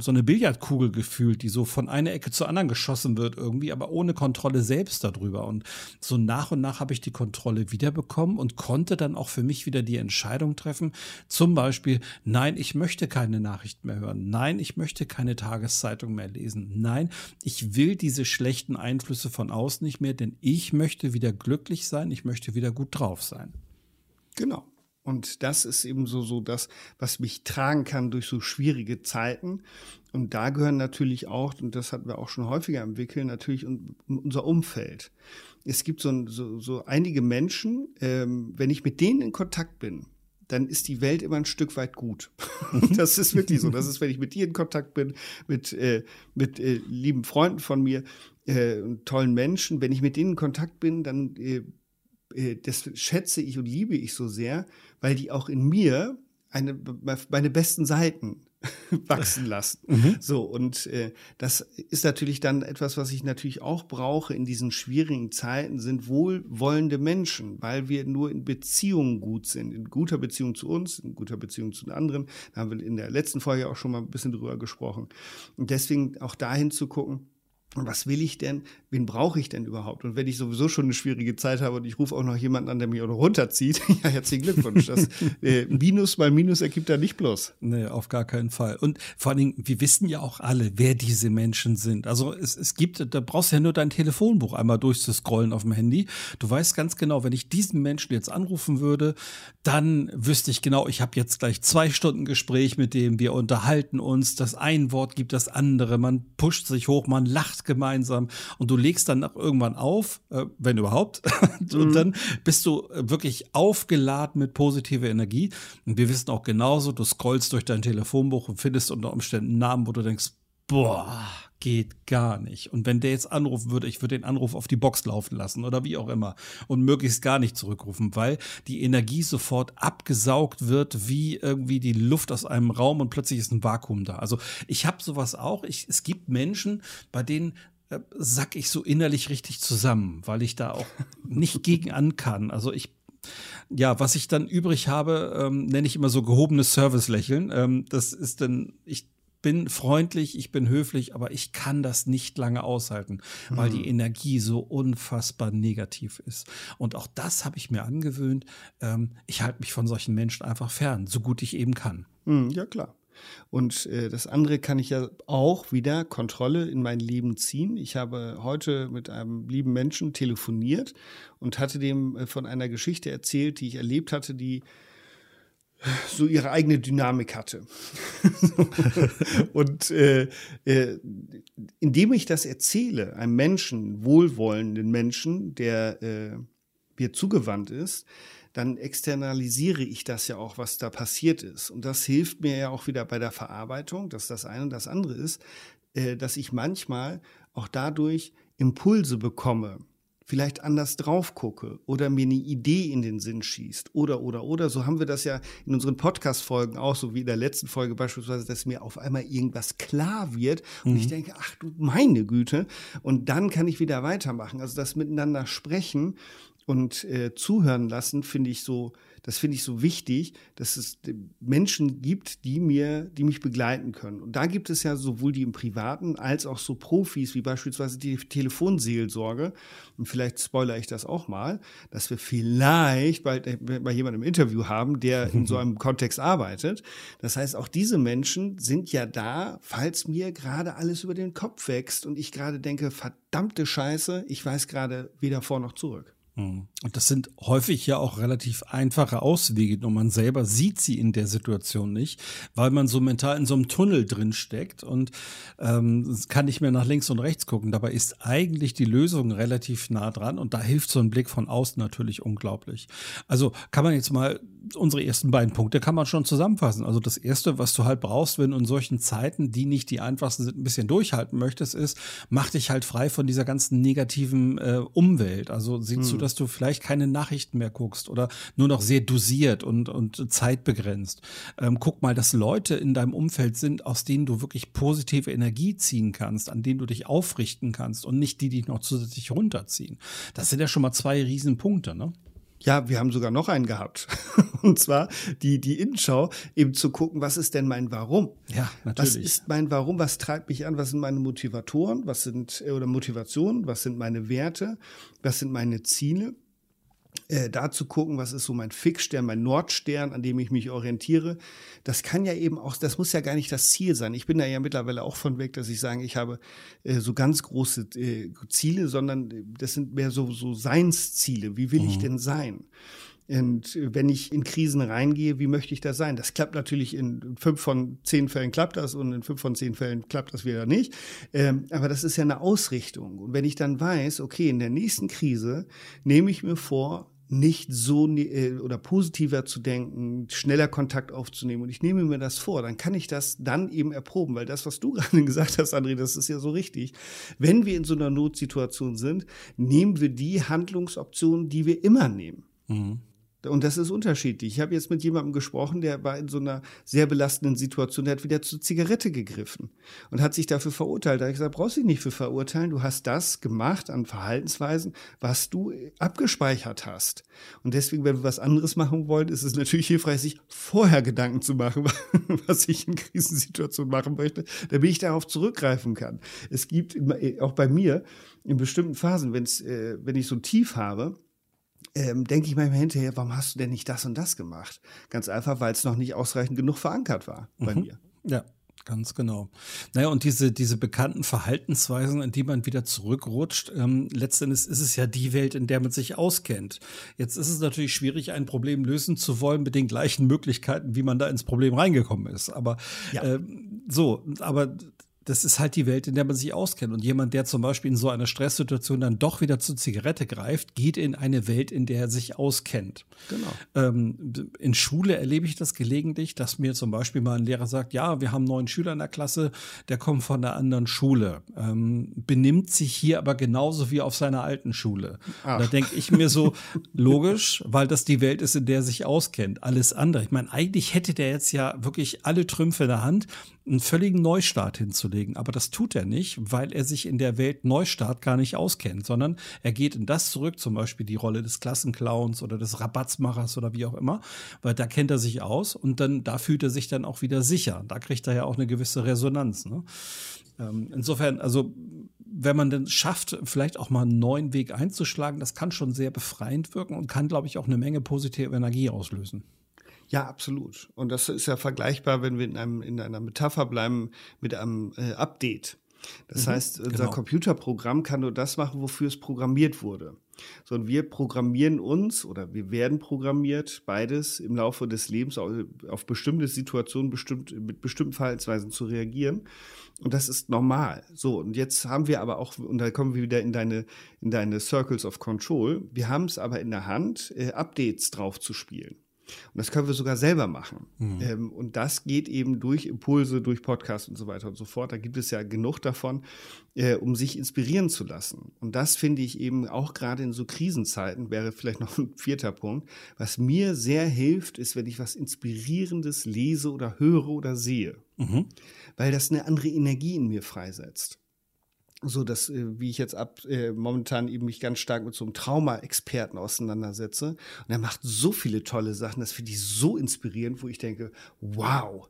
so eine Billardkugel gefühlt, die so von einer Ecke zur anderen geschossen wird irgendwie, aber ohne Kontrolle selbst darüber. Und so nach und nach habe ich die Kontrolle wiederbekommen und konnte dann auch für mich wieder die Entscheidung treffen. Zum Beispiel, nein, ich möchte keine Nachricht mehr hören. Nein, ich möchte keine Tageszeitung mehr mehr lesen. Nein, ich will diese schlechten Einflüsse von außen nicht mehr, denn ich möchte wieder glücklich sein, ich möchte wieder gut drauf sein. Genau. Und das ist eben so, so das, was mich tragen kann durch so schwierige Zeiten. Und da gehören natürlich auch, und das hatten wir auch schon häufiger entwickelt, natürlich unser Umfeld. Es gibt so, so, so einige Menschen, ähm, wenn ich mit denen in Kontakt bin, dann ist die Welt immer ein Stück weit gut. [laughs] das ist wirklich so. Das ist, wenn ich mit dir in Kontakt bin, mit, äh, mit äh, lieben Freunden von mir äh, und tollen Menschen, wenn ich mit denen in Kontakt bin, dann äh, äh, das schätze ich und liebe ich so sehr, weil die auch in mir eine, meine besten Seiten [laughs] wachsen lassen. Mhm. So, und äh, das ist natürlich dann etwas, was ich natürlich auch brauche in diesen schwierigen Zeiten, sind wohlwollende Menschen, weil wir nur in Beziehungen gut sind, in guter Beziehung zu uns, in guter Beziehung zu den anderen. Da haben wir in der letzten Folge auch schon mal ein bisschen drüber gesprochen. Und deswegen auch dahin zu gucken, was will ich denn? Wen brauche ich denn überhaupt? Und wenn ich sowieso schon eine schwierige Zeit habe und ich rufe auch noch jemanden an, der mich auch noch runterzieht, [laughs] ja, herzlichen Glückwunsch. Das äh, Minus mal Minus ergibt da nicht bloß. Nee, auf gar keinen Fall. Und vor allen Dingen, wir wissen ja auch alle, wer diese Menschen sind. Also es, es gibt, da brauchst du ja nur dein Telefonbuch einmal durchzuscrollen auf dem Handy. Du weißt ganz genau, wenn ich diesen Menschen jetzt anrufen würde, dann wüsste ich genau, ich habe jetzt gleich zwei Stunden Gespräch mit dem, wir unterhalten uns, das ein Wort gibt das andere, man pusht sich hoch, man lacht gemeinsam und du legst dann nach irgendwann auf, äh, wenn überhaupt, [laughs] und mhm. dann bist du wirklich aufgeladen mit positiver Energie. Und wir wissen auch genauso, du scrollst durch dein Telefonbuch und findest unter Umständen einen Namen, wo du denkst, boah, geht gar nicht. Und wenn der jetzt anrufen würde, ich würde den Anruf auf die Box laufen lassen oder wie auch immer und möglichst gar nicht zurückrufen, weil die Energie sofort abgesaugt wird, wie irgendwie die Luft aus einem Raum und plötzlich ist ein Vakuum da. Also ich habe sowas auch. Ich, es gibt Menschen, bei denen äh, sack ich so innerlich richtig zusammen, weil ich da auch [laughs] nicht gegen an kann. Also ich ja, was ich dann übrig habe, ähm, nenne ich immer so gehobenes Service-Lächeln. Ähm, das ist dann, ich bin freundlich, ich bin höflich, aber ich kann das nicht lange aushalten, weil die hm. Energie so unfassbar negativ ist. Und auch das habe ich mir angewöhnt. Ähm, ich halte mich von solchen Menschen einfach fern, so gut ich eben kann. Hm, ja, klar. Und äh, das andere kann ich ja auch wieder Kontrolle in mein Leben ziehen. Ich habe heute mit einem lieben Menschen telefoniert und hatte dem äh, von einer Geschichte erzählt, die ich erlebt hatte, die so ihre eigene Dynamik hatte. [laughs] und äh, äh, indem ich das erzähle, einem Menschen, wohlwollenden Menschen, der äh, mir zugewandt ist, dann externalisiere ich das ja auch, was da passiert ist. Und das hilft mir ja auch wieder bei der Verarbeitung, dass das eine und das andere ist, äh, dass ich manchmal auch dadurch Impulse bekomme, vielleicht anders drauf gucke oder mir eine Idee in den Sinn schießt oder oder oder. So haben wir das ja in unseren Podcast Folgen auch so wie in der letzten Folge beispielsweise dass mir auf einmal irgendwas klar wird und mhm. ich denke ach du meine Güte. Und dann kann ich wieder weitermachen. Also das miteinander sprechen und äh, zuhören lassen, finde ich so, das finde ich so wichtig, dass es Menschen gibt, die mir, die mich begleiten können. Und da gibt es ja sowohl die im Privaten als auch so Profis wie beispielsweise die Telefonseelsorge. Und vielleicht spoilere ich das auch mal, dass wir vielleicht bald äh, bei jemandem im Interview haben, der in so [laughs] einem Kontext arbeitet. Das heißt, auch diese Menschen sind ja da, falls mir gerade alles über den Kopf wächst und ich gerade denke, verdammte Scheiße, ich weiß gerade weder vor noch zurück. Mhm. Und das sind häufig ja auch relativ einfache Auswege, nur man selber sieht sie in der Situation nicht, weil man so mental in so einem Tunnel drin steckt und ähm, kann nicht mehr nach links und rechts gucken. Dabei ist eigentlich die Lösung relativ nah dran und da hilft so ein Blick von außen natürlich unglaublich. Also kann man jetzt mal unsere ersten beiden Punkte kann man schon zusammenfassen. Also das erste, was du halt brauchst, wenn du in solchen Zeiten, die nicht die einfachsten sind, ein bisschen durchhalten möchtest, ist, mach dich halt frei von dieser ganzen negativen äh, Umwelt. Also sieh hm. zu, dass du vielleicht keine Nachrichten mehr guckst oder nur noch sehr dosiert und, und zeitbegrenzt. Ähm, guck mal, dass Leute in deinem Umfeld sind, aus denen du wirklich positive Energie ziehen kannst, an denen du dich aufrichten kannst und nicht die, die dich noch zusätzlich runterziehen. Das sind ja schon mal zwei Riesenpunkte, ne? Ja, wir haben sogar noch einen gehabt. [laughs] Und zwar die, die Innenschau, eben zu gucken, was ist denn mein Warum? Ja, natürlich. Was ist mein Warum? Was treibt mich an? Was sind meine Motivatoren? Was sind, oder Motivationen? Was sind meine Werte? Was sind meine Ziele? Äh, da zu gucken, was ist so mein Fixstern, mein Nordstern, an dem ich mich orientiere. Das kann ja eben auch, das muss ja gar nicht das Ziel sein. Ich bin da ja mittlerweile auch von weg, dass ich sage, ich habe äh, so ganz große äh, Ziele, sondern das sind mehr so, so Seinsziele. Wie will mhm. ich denn sein? Und wenn ich in Krisen reingehe, wie möchte ich da sein? Das klappt natürlich in fünf von zehn Fällen klappt das und in fünf von zehn Fällen klappt das wieder nicht. Ähm, aber das ist ja eine Ausrichtung. Und wenn ich dann weiß, okay, in der nächsten Krise nehme ich mir vor, nicht so ne, äh, oder positiver zu denken, schneller Kontakt aufzunehmen. Und ich nehme mir das vor, dann kann ich das dann eben erproben, weil das, was du [laughs] gerade gesagt hast, André, das ist ja so richtig. Wenn wir in so einer Notsituation sind, nehmen wir die Handlungsoptionen, die wir immer nehmen. Mhm. Und das ist unterschiedlich. Ich habe jetzt mit jemandem gesprochen, der war in so einer sehr belastenden Situation, der hat wieder zur Zigarette gegriffen und hat sich dafür verurteilt. Da habe ich gesagt, brauchst du dich nicht für verurteilen. Du hast das gemacht an Verhaltensweisen, was du abgespeichert hast. Und deswegen, wenn wir was anderes machen wollen, ist es natürlich hilfreich, sich vorher Gedanken zu machen, [laughs] was ich in Krisensituationen machen möchte, damit ich darauf zurückgreifen kann. Es gibt auch bei mir in bestimmten Phasen, wenn's, äh, wenn ich so ein Tief habe, ähm, denke ich manchmal hinterher, warum hast du denn nicht das und das gemacht? Ganz einfach, weil es noch nicht ausreichend genug verankert war bei mhm. mir. Ja. Ganz genau. Naja, und diese, diese bekannten Verhaltensweisen, in die man wieder zurückrutscht, ähm, letztendlich ist es ja die Welt, in der man sich auskennt. Jetzt ist es natürlich schwierig, ein Problem lösen zu wollen mit den gleichen Möglichkeiten, wie man da ins Problem reingekommen ist. Aber ja. äh, so, aber das ist halt die Welt, in der man sich auskennt. Und jemand, der zum Beispiel in so einer Stresssituation dann doch wieder zur Zigarette greift, geht in eine Welt, in der er sich auskennt. Genau. Ähm, in Schule erlebe ich das gelegentlich, dass mir zum Beispiel mal ein Lehrer sagt, ja, wir haben einen neuen Schüler in der Klasse, der kommt von einer anderen Schule, ähm, benimmt sich hier aber genauso wie auf seiner alten Schule. Da denke ich mir so, [laughs] logisch, weil das die Welt ist, in der er sich auskennt. Alles andere. Ich meine, eigentlich hätte der jetzt ja wirklich alle Trümpfe in der Hand einen völligen Neustart hinzulegen. Aber das tut er nicht, weil er sich in der Welt Neustart gar nicht auskennt, sondern er geht in das zurück, zum Beispiel die Rolle des Klassenclowns oder des Rabatzmachers oder wie auch immer, weil da kennt er sich aus und dann da fühlt er sich dann auch wieder sicher. Da kriegt er ja auch eine gewisse Resonanz. Ne? Ähm, insofern, also wenn man denn schafft, vielleicht auch mal einen neuen Weg einzuschlagen, das kann schon sehr befreiend wirken und kann, glaube ich, auch eine Menge positive Energie auslösen. Ja, absolut. Und das ist ja vergleichbar, wenn wir in, einem, in einer Metapher bleiben mit einem äh, Update. Das mhm, heißt, unser genau. Computerprogramm kann nur das machen, wofür es programmiert wurde. So, und wir programmieren uns oder wir werden programmiert, beides im Laufe des Lebens auf, auf bestimmte Situationen bestimmt, mit bestimmten Verhaltensweisen zu reagieren. Und das ist normal. So, und jetzt haben wir aber auch, und da kommen wir wieder in deine, in deine Circles of Control, wir haben es aber in der Hand, äh, Updates drauf zu spielen. Und das können wir sogar selber machen. Mhm. Ähm, und das geht eben durch Impulse, durch Podcasts und so weiter und so fort. Da gibt es ja genug davon, äh, um sich inspirieren zu lassen. Und das finde ich eben auch gerade in so Krisenzeiten, wäre vielleicht [laughs] noch ein vierter Punkt. Was mir sehr hilft, ist, wenn ich was Inspirierendes lese oder höre oder sehe. Mhm. Weil das eine andere Energie in mir freisetzt so dass, äh, wie ich jetzt ab äh, momentan eben mich ganz stark mit so einem Trauma-Experten auseinandersetze. Und er macht so viele tolle Sachen, das finde ich so inspirierend, wo ich denke, wow.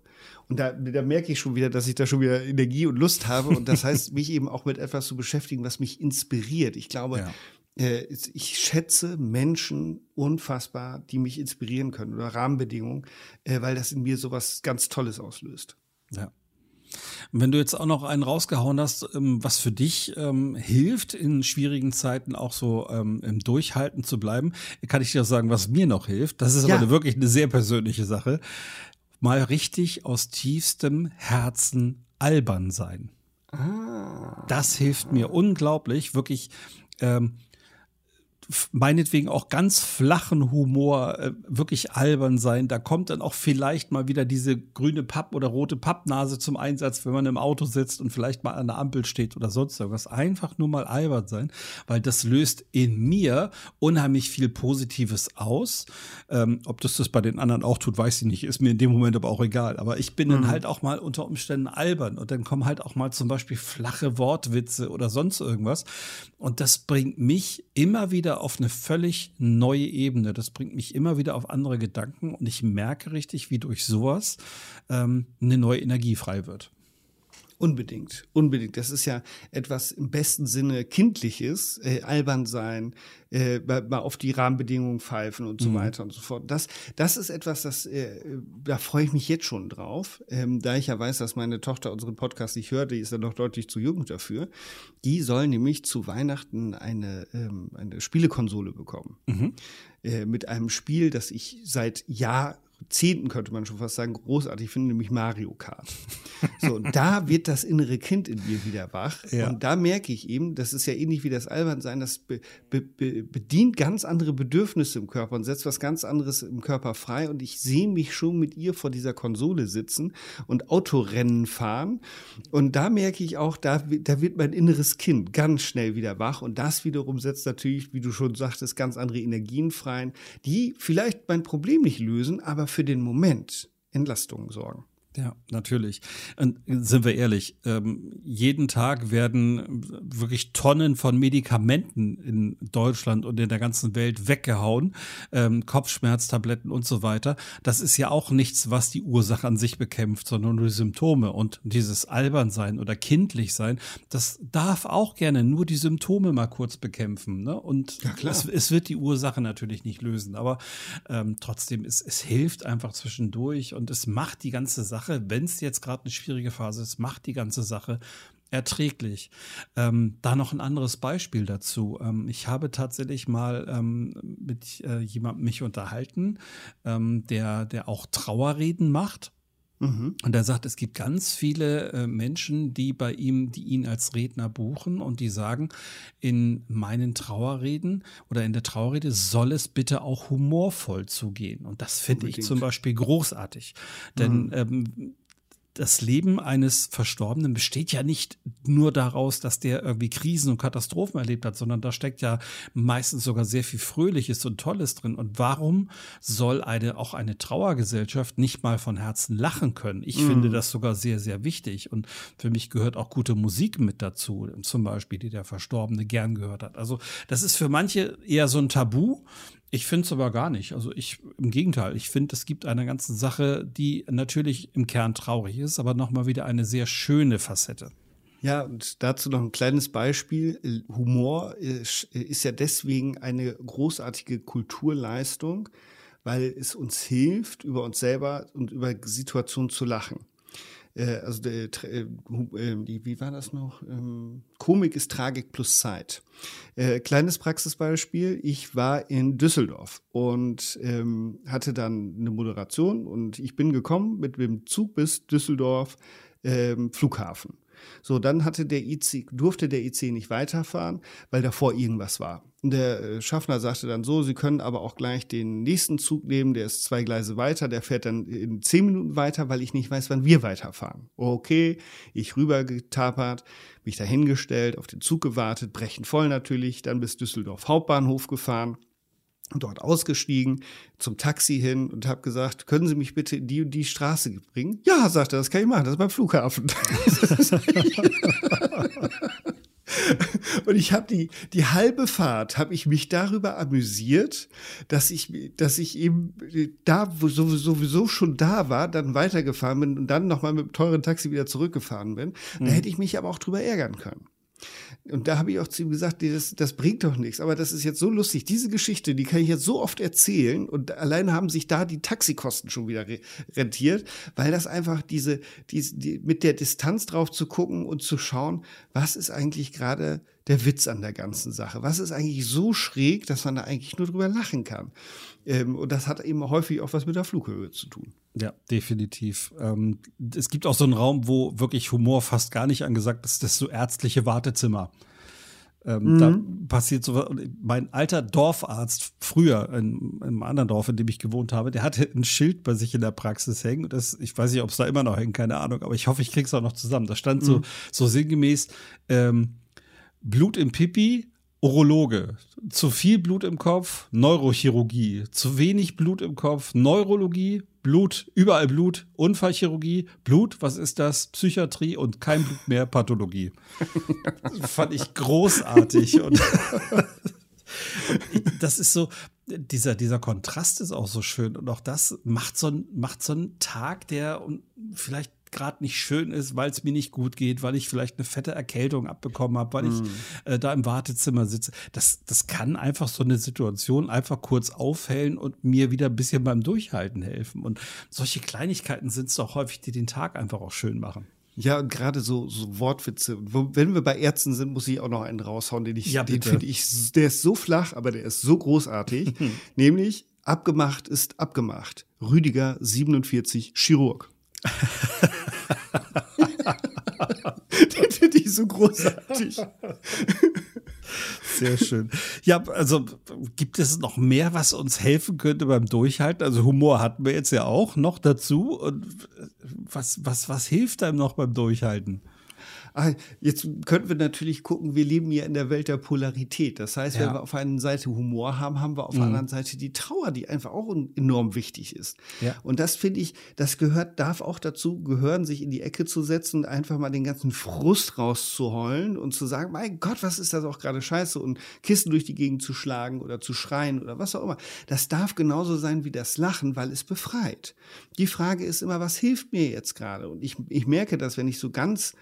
Und da, da merke ich schon wieder, dass ich da schon wieder Energie und Lust habe. Und das heißt, [laughs] mich eben auch mit etwas zu beschäftigen, was mich inspiriert. Ich glaube, ja. äh, ich schätze Menschen unfassbar, die mich inspirieren können oder Rahmenbedingungen, äh, weil das in mir so was ganz Tolles auslöst. Ja. Wenn du jetzt auch noch einen rausgehauen hast, ähm, was für dich ähm, hilft, in schwierigen Zeiten auch so ähm, im Durchhalten zu bleiben, kann ich dir sagen, was mir noch hilft. Das ist ja. aber wirklich eine sehr persönliche Sache. Mal richtig aus tiefstem Herzen albern sein. Ah. Das hilft mir unglaublich, wirklich ähm, meinetwegen auch ganz flachen Humor äh, wirklich albern sein. Da kommt dann auch vielleicht mal wieder diese grüne Papp- oder rote Pappnase zum Einsatz, wenn man im Auto sitzt und vielleicht mal an der Ampel steht oder sonst irgendwas. Einfach nur mal albern sein, weil das löst in mir unheimlich viel Positives aus. Ähm, ob das das bei den anderen auch tut, weiß ich nicht. Ist mir in dem Moment aber auch egal. Aber ich bin mhm. dann halt auch mal unter Umständen albern und dann kommen halt auch mal zum Beispiel flache Wortwitze oder sonst irgendwas. Und das bringt mich immer wieder auf eine völlig neue Ebene. Das bringt mich immer wieder auf andere Gedanken und ich merke richtig, wie durch sowas ähm, eine neue Energie frei wird. Unbedingt, unbedingt. Das ist ja etwas im besten Sinne kindliches, äh, albern sein, äh, mal auf die Rahmenbedingungen pfeifen und so mhm. weiter und so fort. Das, das ist etwas, das, äh, da freue ich mich jetzt schon drauf, ähm, da ich ja weiß, dass meine Tochter unseren Podcast nicht hört, die ist ja noch deutlich zu jung dafür. Die soll nämlich zu Weihnachten eine, ähm, eine Spielekonsole bekommen. Mhm. Äh, mit einem Spiel, das ich seit Jahr Zehnten könnte man schon fast sagen, großartig finde, nämlich Mario Kart. So, und da wird das innere Kind in mir wieder wach. Ja. Und da merke ich eben, das ist ja ähnlich wie das Albernsein, das be, be, be, bedient ganz andere Bedürfnisse im Körper und setzt was ganz anderes im Körper frei. Und ich sehe mich schon mit ihr vor dieser Konsole sitzen und Autorennen fahren. Und da merke ich auch, da, da wird mein inneres Kind ganz schnell wieder wach. Und das wiederum setzt natürlich, wie du schon sagtest, ganz andere Energien frei, die vielleicht mein Problem nicht lösen, aber für den Moment Entlastung sorgen. Ja, natürlich. Und sind wir ehrlich, ähm, jeden Tag werden wirklich Tonnen von Medikamenten in Deutschland und in der ganzen Welt weggehauen, ähm, Kopfschmerztabletten und so weiter. Das ist ja auch nichts, was die Ursache an sich bekämpft, sondern nur die Symptome. Und dieses Albernsein oder kindlich sein, das darf auch gerne nur die Symptome mal kurz bekämpfen. Ne? Und ja, es, es, wird die Ursache natürlich nicht lösen. Aber ähm, trotzdem, es, es hilft einfach zwischendurch und es macht die ganze Sache Sache, wenn es jetzt gerade eine schwierige Phase ist, macht die ganze Sache erträglich. Ähm, da noch ein anderes Beispiel dazu. Ähm, ich habe tatsächlich mal ähm, mit äh, jemandem mich unterhalten, ähm, der, der auch Trauerreden macht. Mhm. Und er sagt, es gibt ganz viele äh, Menschen, die bei ihm, die ihn als Redner buchen und die sagen, in meinen Trauerreden oder in der Trauerrede soll es bitte auch humorvoll zugehen. Und das finde ich zum Beispiel großartig. Denn mhm. ähm, das Leben eines Verstorbenen besteht ja nicht nur daraus, dass der irgendwie Krisen und Katastrophen erlebt hat, sondern da steckt ja meistens sogar sehr viel Fröhliches und Tolles drin. Und warum soll eine, auch eine Trauergesellschaft nicht mal von Herzen lachen können? Ich mm. finde das sogar sehr, sehr wichtig. Und für mich gehört auch gute Musik mit dazu, zum Beispiel, die der Verstorbene gern gehört hat. Also das ist für manche eher so ein Tabu. Ich finde es aber gar nicht. Also ich, im Gegenteil, ich finde, es gibt eine ganze Sache, die natürlich im Kern traurig ist, aber nochmal wieder eine sehr schöne Facette. Ja, und dazu noch ein kleines Beispiel. Humor ist, ist ja deswegen eine großartige Kulturleistung, weil es uns hilft, über uns selber und über Situationen zu lachen äh, also äh, äh, die, wie war das noch? Ähm, Komik ist Tragik plus Zeit. Äh, kleines Praxisbeispiel. Ich war in Düsseldorf und ähm, hatte dann eine Moderation und ich bin gekommen mit dem Zug bis Düsseldorf ähm, Flughafen. So, dann hatte der IC, durfte der IC nicht weiterfahren, weil davor irgendwas war. Und der äh, Schaffner sagte dann so, Sie können aber auch gleich den nächsten Zug nehmen, der ist zwei Gleise weiter, der fährt dann in zehn Minuten weiter, weil ich nicht weiß, wann wir weiterfahren. Okay, ich rübergetapert, mich dahingestellt, auf den Zug gewartet, brechend voll natürlich, dann bis Düsseldorf Hauptbahnhof gefahren dort ausgestiegen, zum Taxi hin und habe gesagt, können Sie mich bitte in die und die Straße bringen? Ja, sagte er, das kann ich machen, das ist beim Flughafen. [laughs] und ich habe die, die halbe Fahrt, habe ich mich darüber amüsiert, dass ich, dass ich eben da, wo sowieso schon da war, dann weitergefahren bin und dann nochmal mit dem teuren Taxi wieder zurückgefahren bin. Mhm. Da hätte ich mich aber auch drüber ärgern können. Und da habe ich auch zu ihm gesagt, das, das bringt doch nichts. Aber das ist jetzt so lustig. Diese Geschichte, die kann ich jetzt so oft erzählen. Und allein haben sich da die Taxikosten schon wieder rentiert, weil das einfach diese, diese die, mit der Distanz drauf zu gucken und zu schauen, was ist eigentlich gerade der Witz an der ganzen Sache? Was ist eigentlich so schräg, dass man da eigentlich nur drüber lachen kann? Ähm, und das hat eben häufig auch was mit der Flughöhe zu tun. Ja, definitiv. Ähm, es gibt auch so einen Raum, wo wirklich Humor fast gar nicht angesagt ist, das ist so ärztliche Wartezimmer. Ähm, mhm. Da passiert so, mein alter Dorfarzt früher in, in, einem anderen Dorf, in dem ich gewohnt habe, der hatte ein Schild bei sich in der Praxis hängen. Das, ich weiß nicht, ob es da immer noch hängt, keine Ahnung, aber ich hoffe, ich krieg's auch noch zusammen. Da stand so, mhm. so sinngemäß, ähm, Blut im Pipi, Urologe. Zu viel Blut im Kopf, Neurochirurgie. Zu wenig Blut im Kopf, Neurologie. Blut, überall Blut, Unfallchirurgie, Blut, was ist das? Psychiatrie und kein Blut mehr, Pathologie. fand ich großartig. und [laughs] das ist so, dieser, dieser Kontrast ist auch so schön. Und auch das macht so, macht so einen Tag, der vielleicht gerade nicht schön ist, weil es mir nicht gut geht, weil ich vielleicht eine fette Erkältung abbekommen habe, weil mm. ich mhm. äh, da im Wartezimmer sitze. Das, das kann einfach so eine Situation einfach kurz aufhellen und mir wieder ein bisschen beim Durchhalten helfen. Und solche Kleinigkeiten sind es doch häufig, die den Tag einfach auch schön machen. Ja, und gerade so, so Wortwitze. Wenn wir bei Ärzten sind, muss ich auch noch einen raushauen, den ich, ja, den finde ich, der ist so flach, aber der ist so großartig. [laughs] Nämlich, abgemacht ist abgemacht. Rüdiger 47, Chirurg. Den finde ich so großartig. Sehr schön. Ja, also gibt es noch mehr, was uns helfen könnte beim Durchhalten? Also Humor hatten wir jetzt ja auch noch dazu. Und was, was, was hilft einem noch beim Durchhalten? Ah, jetzt könnten wir natürlich gucken, wir leben ja in der Welt der Polarität. Das heißt, ja. wenn wir auf einer Seite Humor haben, haben wir auf mhm. der anderen Seite die Trauer, die einfach auch enorm wichtig ist. Ja. Und das finde ich, das gehört, darf auch dazu gehören, sich in die Ecke zu setzen und einfach mal den ganzen Frust rauszuheulen und zu sagen, mein Gott, was ist das auch gerade scheiße und Kissen durch die Gegend zu schlagen oder zu schreien oder was auch immer. Das darf genauso sein wie das Lachen, weil es befreit. Die Frage ist immer, was hilft mir jetzt gerade? Und ich, ich merke das, wenn ich so ganz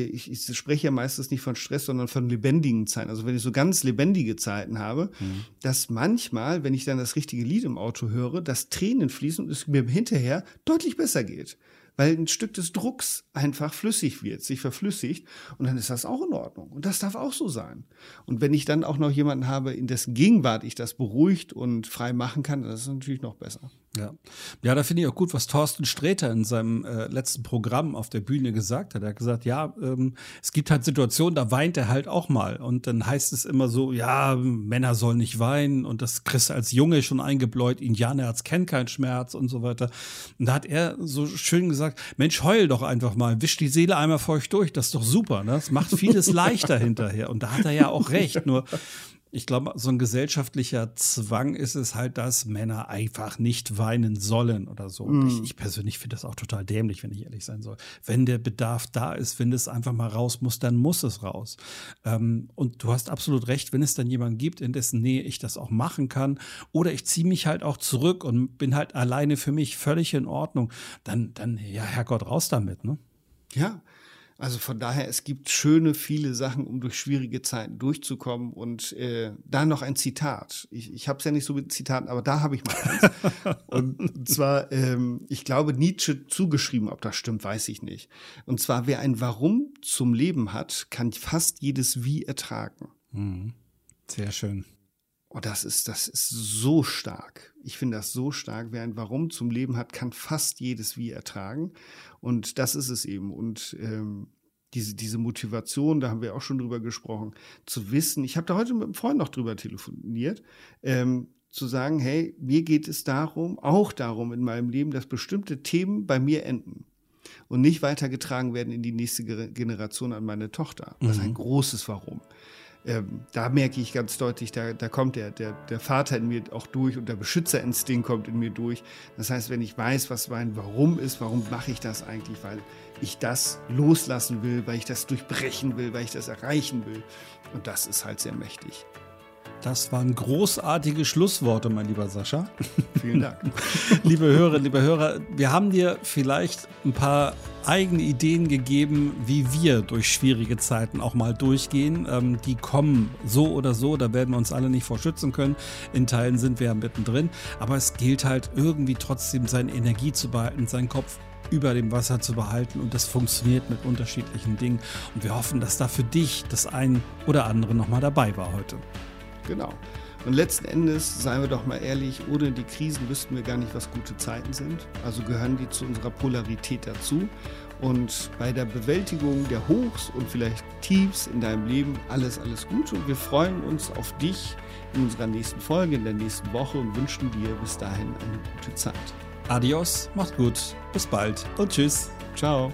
ich, ich spreche ja meistens nicht von Stress, sondern von lebendigen Zeiten. Also wenn ich so ganz lebendige Zeiten habe, mhm. dass manchmal, wenn ich dann das richtige Lied im Auto höre, dass Tränen fließen und es mir hinterher deutlich besser geht weil ein Stück des Drucks einfach flüssig wird, sich verflüssigt und dann ist das auch in Ordnung und das darf auch so sein. Und wenn ich dann auch noch jemanden habe, in dessen Gegenwart ich das beruhigt und frei machen kann, dann ist natürlich noch besser. Ja, ja, da finde ich auch gut, was Thorsten Sträter in seinem äh, letzten Programm auf der Bühne gesagt hat. Er hat gesagt, ja, ähm, es gibt halt Situationen, da weint er halt auch mal. Und dann heißt es immer so, ja, Männer sollen nicht weinen und das kriegst du als Junge schon eingebläut, Indianerherz kennt keinen Schmerz und so weiter. Und da hat er so schön gesagt, Mensch, heul doch einfach mal, wisch die Seele einmal feucht durch, das ist doch super, ne? das macht vieles [laughs] leichter hinterher. Und da hat er ja auch recht, nur ich glaube, so ein gesellschaftlicher Zwang ist es halt, dass Männer einfach nicht weinen sollen oder so. Mm. Ich, ich, persönlich finde das auch total dämlich, wenn ich ehrlich sein soll. Wenn der Bedarf da ist, wenn es einfach mal raus muss, dann muss es raus. Ähm, und du hast absolut recht, wenn es dann jemanden gibt, in dessen Nähe ich das auch machen kann, oder ich ziehe mich halt auch zurück und bin halt alleine für mich völlig in Ordnung, dann, dann, ja, Herrgott, raus damit, ne? Ja, also von daher, es gibt schöne, viele Sachen, um durch schwierige Zeiten durchzukommen. Und äh, da noch ein Zitat. Ich, ich habe es ja nicht so mit Zitaten, aber da habe ich mal eins. [laughs] und zwar, ähm, ich glaube, Nietzsche zugeschrieben, ob das stimmt, weiß ich nicht. Und zwar, wer ein Warum zum Leben hat, kann fast jedes Wie ertragen. Mhm. Sehr schön. Oh, das ist, das ist so stark. Ich finde das so stark. Wer ein Warum zum Leben hat, kann fast jedes Wie ertragen. Und das ist es eben. Und ähm, diese, diese Motivation, da haben wir auch schon drüber gesprochen, zu wissen, ich habe da heute mit einem Freund noch drüber telefoniert, ähm, zu sagen, hey, mir geht es darum, auch darum in meinem Leben, dass bestimmte Themen bei mir enden und nicht weitergetragen werden in die nächste Generation an meine Tochter. Das ist ein mhm. großes Warum ähm, da merke ich ganz deutlich, da, da kommt der, der, der Vater in mir auch durch und der Beschützerinstinkt kommt in mir durch. Das heißt, wenn ich weiß, was mein Warum ist, warum mache ich das eigentlich, weil ich das loslassen will, weil ich das durchbrechen will, weil ich das erreichen will. Und das ist halt sehr mächtig. Das waren großartige Schlussworte, mein lieber Sascha. [laughs] Vielen Dank. [laughs] liebe Hörerinnen, liebe Hörer, wir haben dir vielleicht ein paar eigene Ideen gegeben, wie wir durch schwierige Zeiten auch mal durchgehen. Ähm, die kommen so oder so, da werden wir uns alle nicht vor schützen können. In Teilen sind wir ja mittendrin. Aber es gilt halt irgendwie trotzdem seine Energie zu behalten, seinen Kopf über dem Wasser zu behalten und das funktioniert mit unterschiedlichen Dingen. Und wir hoffen, dass da für dich das ein oder andere nochmal dabei war heute. Genau. Und letzten Endes, seien wir doch mal ehrlich, ohne die Krisen wüssten wir gar nicht, was gute Zeiten sind. Also gehören die zu unserer Polarität dazu. Und bei der Bewältigung der Hochs und vielleicht Tiefs in deinem Leben alles, alles gut. Und wir freuen uns auf dich in unserer nächsten Folge, in der nächsten Woche und wünschen dir bis dahin eine gute Zeit. Adios, macht gut, bis bald und tschüss. Ciao.